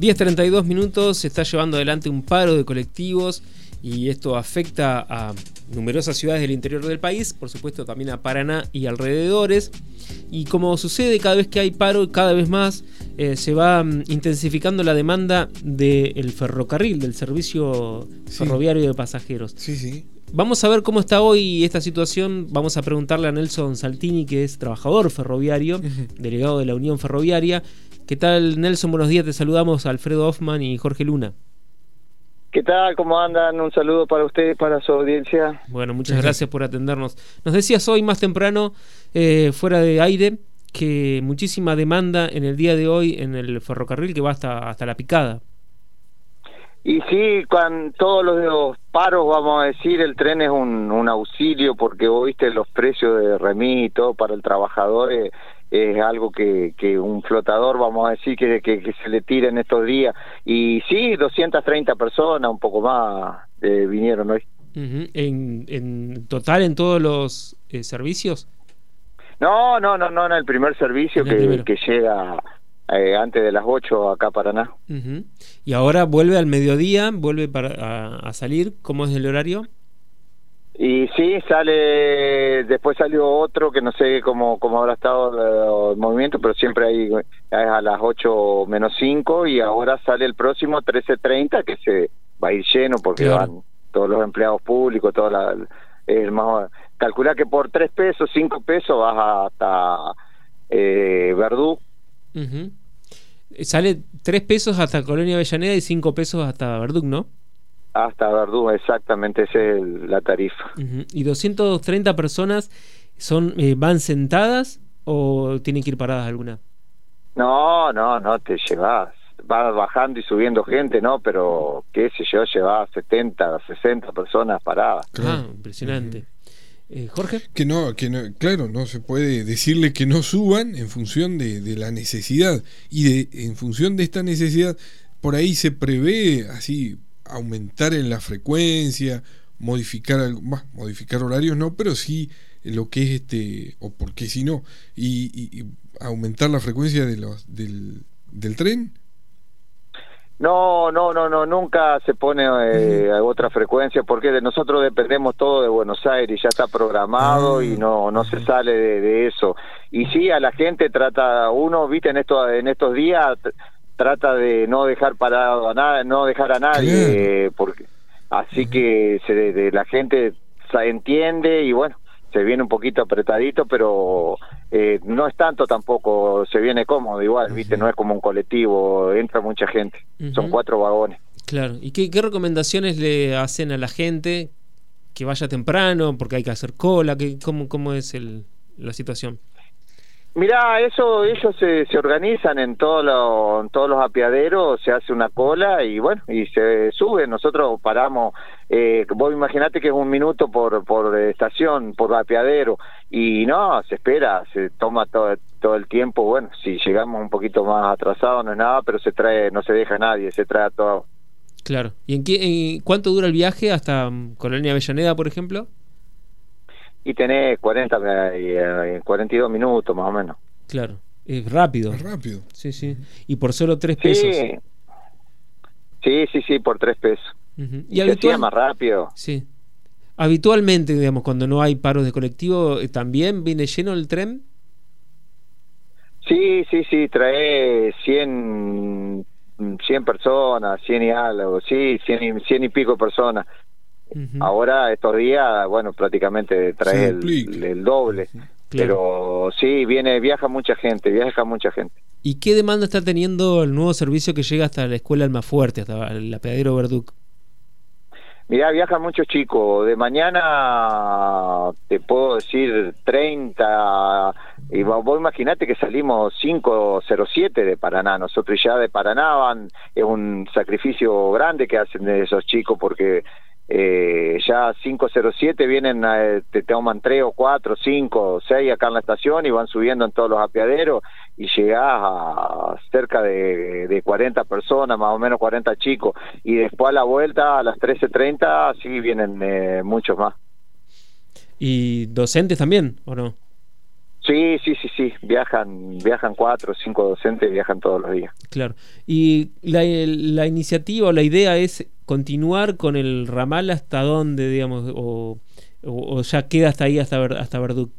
10.32 minutos, se está llevando adelante un paro de colectivos y esto afecta a numerosas ciudades del interior del país, por supuesto también a Paraná y alrededores. Y como sucede cada vez que hay paro, cada vez más eh, se va mm, intensificando la demanda del ferrocarril, del servicio ferroviario de pasajeros. Sí, sí. Vamos a ver cómo está hoy esta situación. Vamos a preguntarle a Nelson Saltini, que es trabajador ferroviario, delegado de la Unión Ferroviaria, ¿Qué tal, Nelson? Buenos días, te saludamos Alfredo Hoffman y Jorge Luna. ¿Qué tal? ¿Cómo andan? Un saludo para usted, para su audiencia. Bueno, muchas gracias por atendernos. Nos decías hoy más temprano, eh, fuera de aire, que muchísima demanda en el día de hoy en el ferrocarril que va hasta, hasta la picada. Y sí, con todos los paros, vamos a decir, el tren es un, un auxilio porque vos viste los precios de remito para el trabajador. Eh, es algo que, que un flotador, vamos a decir, que, que, se le tira en estos días. Y sí, 230 personas, un poco más, eh, vinieron hoy. ¿En, ¿En total en todos los eh, servicios? No, no, no, no, en el primer servicio que, que, llega eh, antes de las 8 acá a Paraná. ¿Y ahora vuelve al mediodía? ¿Vuelve para, a salir? ¿Cómo es el horario? Y sí, sale, después salió otro que no sé cómo, cómo habrá estado el movimiento, pero siempre hay a las 8 menos 5 y ahora sale el próximo 13.30 que se va a ir lleno porque van todos los empleados públicos, toda la, el más, calcula que por 3 pesos, 5 pesos vas hasta eh, Verdú. Sale 3 pesos hasta Colonia Avellaneda y 5 pesos hasta Verdú, ¿no? Hasta Verdú, exactamente, esa es la tarifa. ¿Y 230 personas son eh, van sentadas o tienen que ir paradas alguna? No, no, no, te llevas. Va bajando y subiendo gente, ¿no? Pero, qué sé yo, llevas 70, 60 personas paradas. Ah, impresionante. Eh, Jorge. Que no, que no, claro, no se puede decirle que no suban en función de, de la necesidad. Y de, en función de esta necesidad, por ahí se prevé así aumentar en la frecuencia, modificar más, modificar horarios no, pero sí lo que es este, o porque si no, y, aumentar la frecuencia de los, del, del tren. No, no, no, no, nunca se pone eh, otra frecuencia porque de nosotros dependemos todo de Buenos Aires, ya está programado y ah, no no se sale de, eso. Y sí, a la gente trata, uno, viste, en, esto, en estos días trata de no dejar parado a nada, no dejar a nadie, porque así que se, de, la gente se entiende y bueno, se viene un poquito apretadito, pero eh, no es tanto tampoco, se viene cómodo igual, ¿viste? No es como un colectivo, entra mucha gente, son cuatro vagones. Claro, ¿y qué, qué, recomendaciones le hacen a la gente que vaya temprano, porque hay que hacer cola? Que, ¿Cómo, cómo es el, la situación? Mirá, eso ellos se, se organizan en, todo en todos los apiaderos, se hace una cola y bueno, y se sube. Nosotros paramos, eh, vos imaginate que es un minuto por, por estación, por apiadero, y no, se espera, se toma todo, todo el tiempo. Bueno, si llegamos un poquito más atrasados no es nada, pero se trae, no se deja nadie, se trae a todo. Claro. ¿Y en, qué, en cuánto dura el viaje hasta mm, Colonia Avellaneda, por ejemplo? Y tenés 40, 42 eh, minutos más o menos. Claro, es rápido. Es rápido. Sí, sí. Y por solo 3 pesos. Sí, sí, sí, por 3 pesos. Y, habitual... más rápido. Sí. Habitualmente, digamos, cuando no hay paros de colectivo, eh, ¿también viene lleno el tren? Sí, sí, sí, trae 100, 100 personas, 100 y algo, sí, 100 y, 100 y pico personas. Ahora, estos días, bueno, prácticamente trae el, doble. Pero sí, viene, viaja mucha gente, viaja mucha gente. ¿Y qué demanda está teniendo el nuevo servicio que llega hasta la escuela Almafuerte, hasta el apeadero Verduc? Mirá, viajan muchos chicos. De mañana te puedo decir 30. Y vos, vos imaginate que salimos 507 de Paraná. Nosotros ya de Paraná van, es un sacrificio grande que hacen de esos chicos porque eh, ya 507 vienen, eh, te toman 3 o 4, 5, 6 acá en la estación y van subiendo en todos los apiaderos y llegás a cerca de, de 40 personas, más o menos 40 chicos, y después a la vuelta a las 13.30 sí vienen eh, muchos más. ¿Y docentes también o no? Sí, sí, sí, sí, viajan, viajan cuatro cinco docentes, viajan todos los días. Claro. ¿Y la, la iniciativa o la idea es continuar con el ramal hasta dónde, digamos, o, o, ya queda hasta ahí, hasta, hasta Verduc?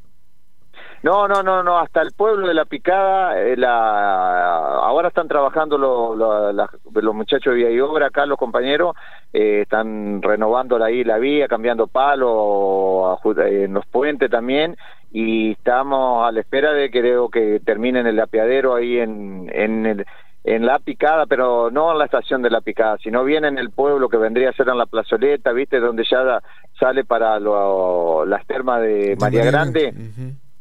No, no, no, no, hasta el pueblo de La Picada, eh, la, ahora están trabajando los muchachos de Vía y Obra, acá los compañeros, eh, están renovando ahí la vía, cambiando palos en los puentes también, y estamos a la espera de creo que terminen el apiadero ahí en, en, en La Picada, pero no en la estación de La Picada, sino bien en el pueblo que vendría a ser en la plazoleta, ¿viste? Donde ya sale para las termas de, María Grande.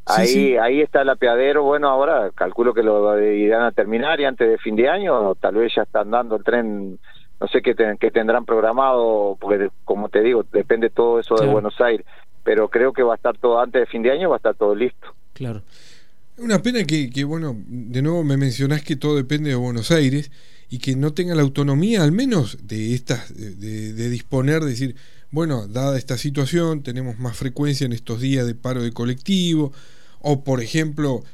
ahí, ahí está el apiadero, bueno, ahora calculo que lo irán a terminar y antes de fin de año, tal vez ya están dando el tren, no sé qué, tendrán programado, porque como te digo, depende todo eso de Buenos Aires pero creo que va a estar todo antes de fin de año, va a estar todo listo. Claro. Una pena que, bueno, de nuevo me mencionás que todo depende de Buenos Aires y que no tenga la autonomía, al menos de estas, de, disponer, de decir, bueno, dada esta situación, tenemos más frecuencia en estos días de paro de colectivo, o por ejemplo,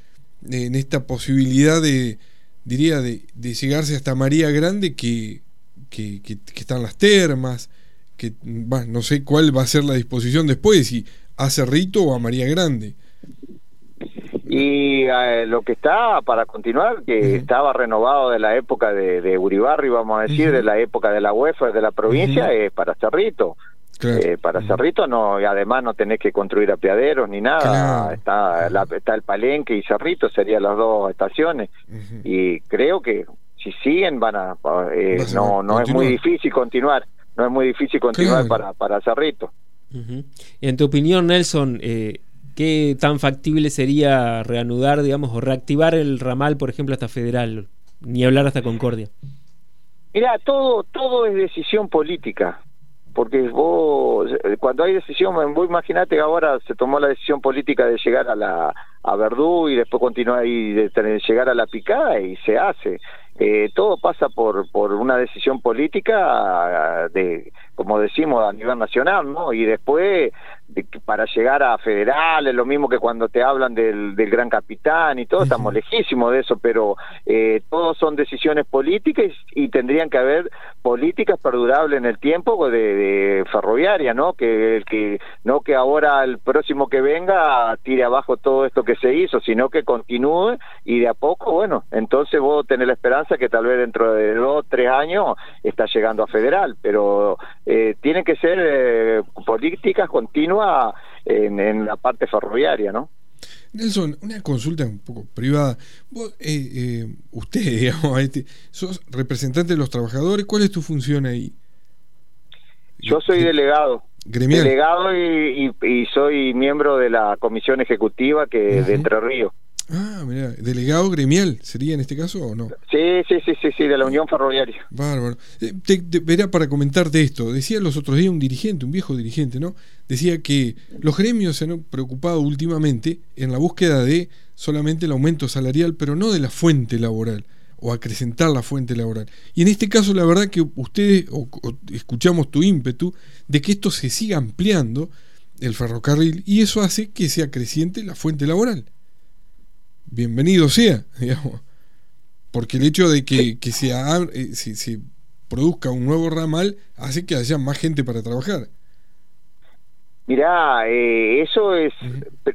en esta posibilidad de, diría, de, llegarse hasta María Grande, que, que, están las termas, que no sé cuál va a ser la disposición después, si a Cerrito o a María Grande. Y eh, lo que está para continuar, que estaba renovado de la época de, de Uribarri, vamos a decir, de la época de la UEFA, de la provincia, es para Cerrito. Eh, para Cerrito no, y además no tenés que construir apiaderos ni nada, está, está el Palenque y Cerrito, serían las dos estaciones. Y creo que si siguen van a, eh, no, no es muy difícil continuar no es muy difícil continuar para, para Cerrito. En tu opinión, Nelson, eh, ¿qué tan factible sería reanudar, digamos, o reactivar el ramal, por ejemplo, hasta Federal? Ni hablar hasta Concordia. Mira, todo, todo es decisión política porque vos cuando hay decisión vos imaginate que ahora se tomó la decisión política de llegar a la a Verdú y después continuar y de, llegar a la picada y se hace eh, todo pasa por por una decisión política de como decimos a nivel nacional no y después para llegar a federal es lo mismo que cuando te hablan del, del gran capitán y todo estamos lejísimos de eso pero eh, todos son decisiones políticas y, tendrían que haber políticas perdurables en el tiempo de, ferroviaria no que el que no que ahora el próximo que venga tire abajo todo esto que se hizo sino que continúe y de a poco bueno entonces vos tenés la esperanza que tal vez dentro de dos, tres años está llegando a federal, pero eh, tienen que ser eh, políticas continuas en, la parte ferroviaria, ¿no? Nelson, una consulta un poco privada. Vos, eh, eh usted, digamos, este, sos representante de los trabajadores, ¿cuál es tu función ahí? Yo soy delegado. Gremial. Delegado y, y, soy miembro de la comisión ejecutiva que de Entre Ríos. Ah, mira, delegado gremial sería en este caso o no? Sí, sí, sí, sí, sí de la Unión Ferroviaria. Bárbaro. Eh, verá, para comentarte esto, decía los otros días un dirigente, un viejo dirigente, ¿no? Decía que los gremios se han preocupado últimamente en la búsqueda de solamente el aumento salarial, pero no de la fuente laboral o acrecentar la fuente laboral. Y en este caso, la verdad que ustedes, escuchamos tu ímpetu de que esto se siga ampliando, el ferrocarril, y eso hace que se acreciente la fuente laboral bienvenido sea, digamos. Porque el hecho de que, que se, eh, se, produzca un nuevo ramal hace que haya más gente para trabajar. Mirá, eh, eso es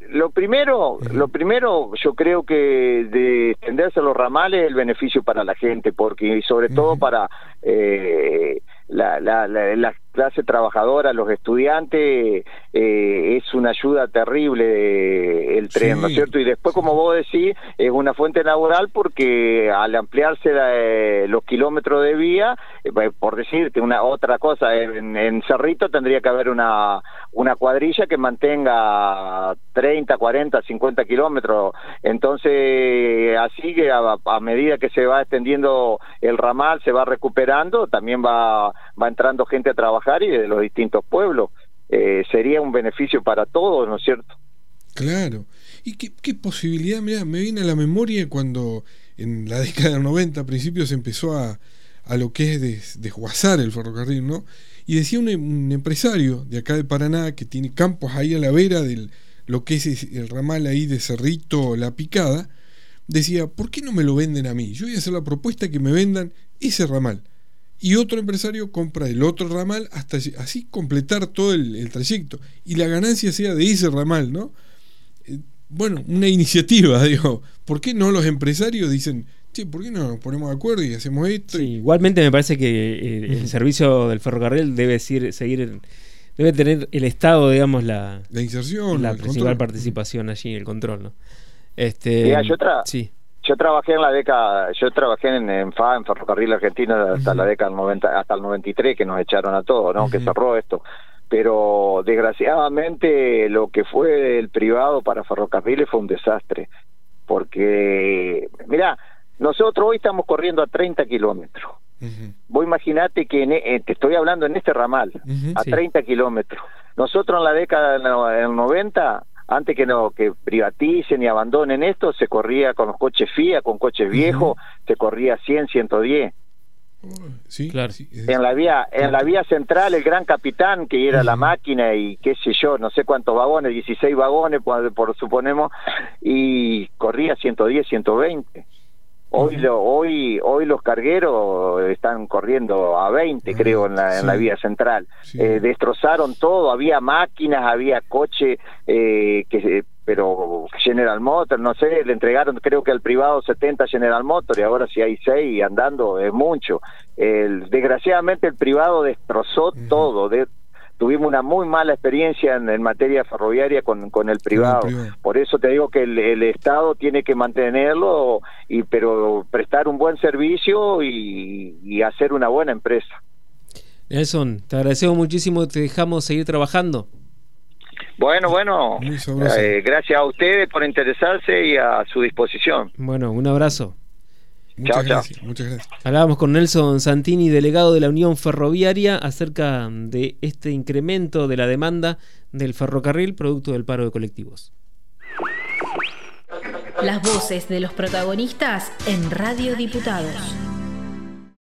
lo primero. Lo primero, yo creo que de extenderse a los ramales el beneficio para la gente, porque y sobre todo para eh, la, la, la, clase trabajadora, los estudiantes, eh, es una ayuda terrible el tren, ¿no es cierto? Y después, como vos decís, es una fuente laboral porque al ampliarse eh, los kilómetros de vía, eh, por decirte una otra cosa, en, en, Cerrito tendría que haber una, una cuadrilla que mantenga 30, 40, 50 kilómetros. Entonces, así que a, a medida que se va extendiendo el ramal, se va recuperando, también va va entrando gente a trabajar y de los distintos pueblos. Eh, sería un beneficio para todos, ¿no es cierto? Claro. ¿Y qué, posibilidad? Mira, me viene a la memoria cuando en la década del 90, a principios, empezó a, a lo que es desguazar el ferrocarril, ¿no? Y decía un, empresario de acá de Paraná que tiene campos ahí a la vera de lo que es el ramal ahí de Cerrito La Picada, decía, ¿por qué no me lo venden a mí? Yo voy a hacer la propuesta que me vendan ese ramal. Y otro empresario compra el otro ramal hasta así completar todo el, trayecto. Y la ganancia sea de ese ramal, ¿no? Eh, bueno, una iniciativa, digo. ¿Por qué no los empresarios dicen, che, ¿por qué no nos ponemos de acuerdo y hacemos esto? igualmente me parece que eh, el servicio del ferrocarril debe seguir debe tener el Estado, digamos, la, la inserción, la principal participación allí, el control, ¿no? Este, yo, sí. Yo trabajé en la década, yo trabajé en, en FA, en Ferrocarril Argentino, hasta la década del 90, hasta el 93, que nos echaron a todos, ¿no? Que cerró esto. Pero desgraciadamente lo que fue el privado para ferrocarriles fue un desastre. Porque, mira, nosotros hoy estamos corriendo a 30 kilómetros Vos imaginate que e, eh, te estoy hablando en este ramal, a 30 kilómetros. Nosotros en la década del 90, antes que no que privaticen y abandonen esto, se corría con los coches FIA, con coches viejos, se corría 100, 110. Sí, claro. en la vía en la vía central el gran capitán que era la máquina y qué sé yo no sé cuántos vagones 16 vagones por, por suponemos y corría 110 120 Hoy, lo, hoy, hoy los cargueros están corriendo a 20, creo, en la, en la vía central. Eh, destrozaron todo, había máquinas, había coche, eh, que, pero General Motors, no sé, le entregaron creo que al privado 70 General Motors y ahora si hay 6 andando es mucho. El, desgraciadamente el privado destrozó todo, de, tuvimos una muy mala experiencia en, materia ferroviaria con, con el privado. Por eso te digo que el, Estado tiene que mantenerlo, y pero prestar un buen servicio y, hacer una buena empresa. Nelson, te agradecemos muchísimo, te dejamos seguir trabajando. Bueno, bueno, eh, gracias a ustedes por interesarse y a su disposición. Bueno, un abrazo. Muchas gracias, muchas gracias. Hablábamos con Nelson Santini, delegado de la Unión Ferroviaria, acerca de este incremento de la demanda del ferrocarril producto del paro de colectivos. Las voces de los protagonistas en Radio Diputados.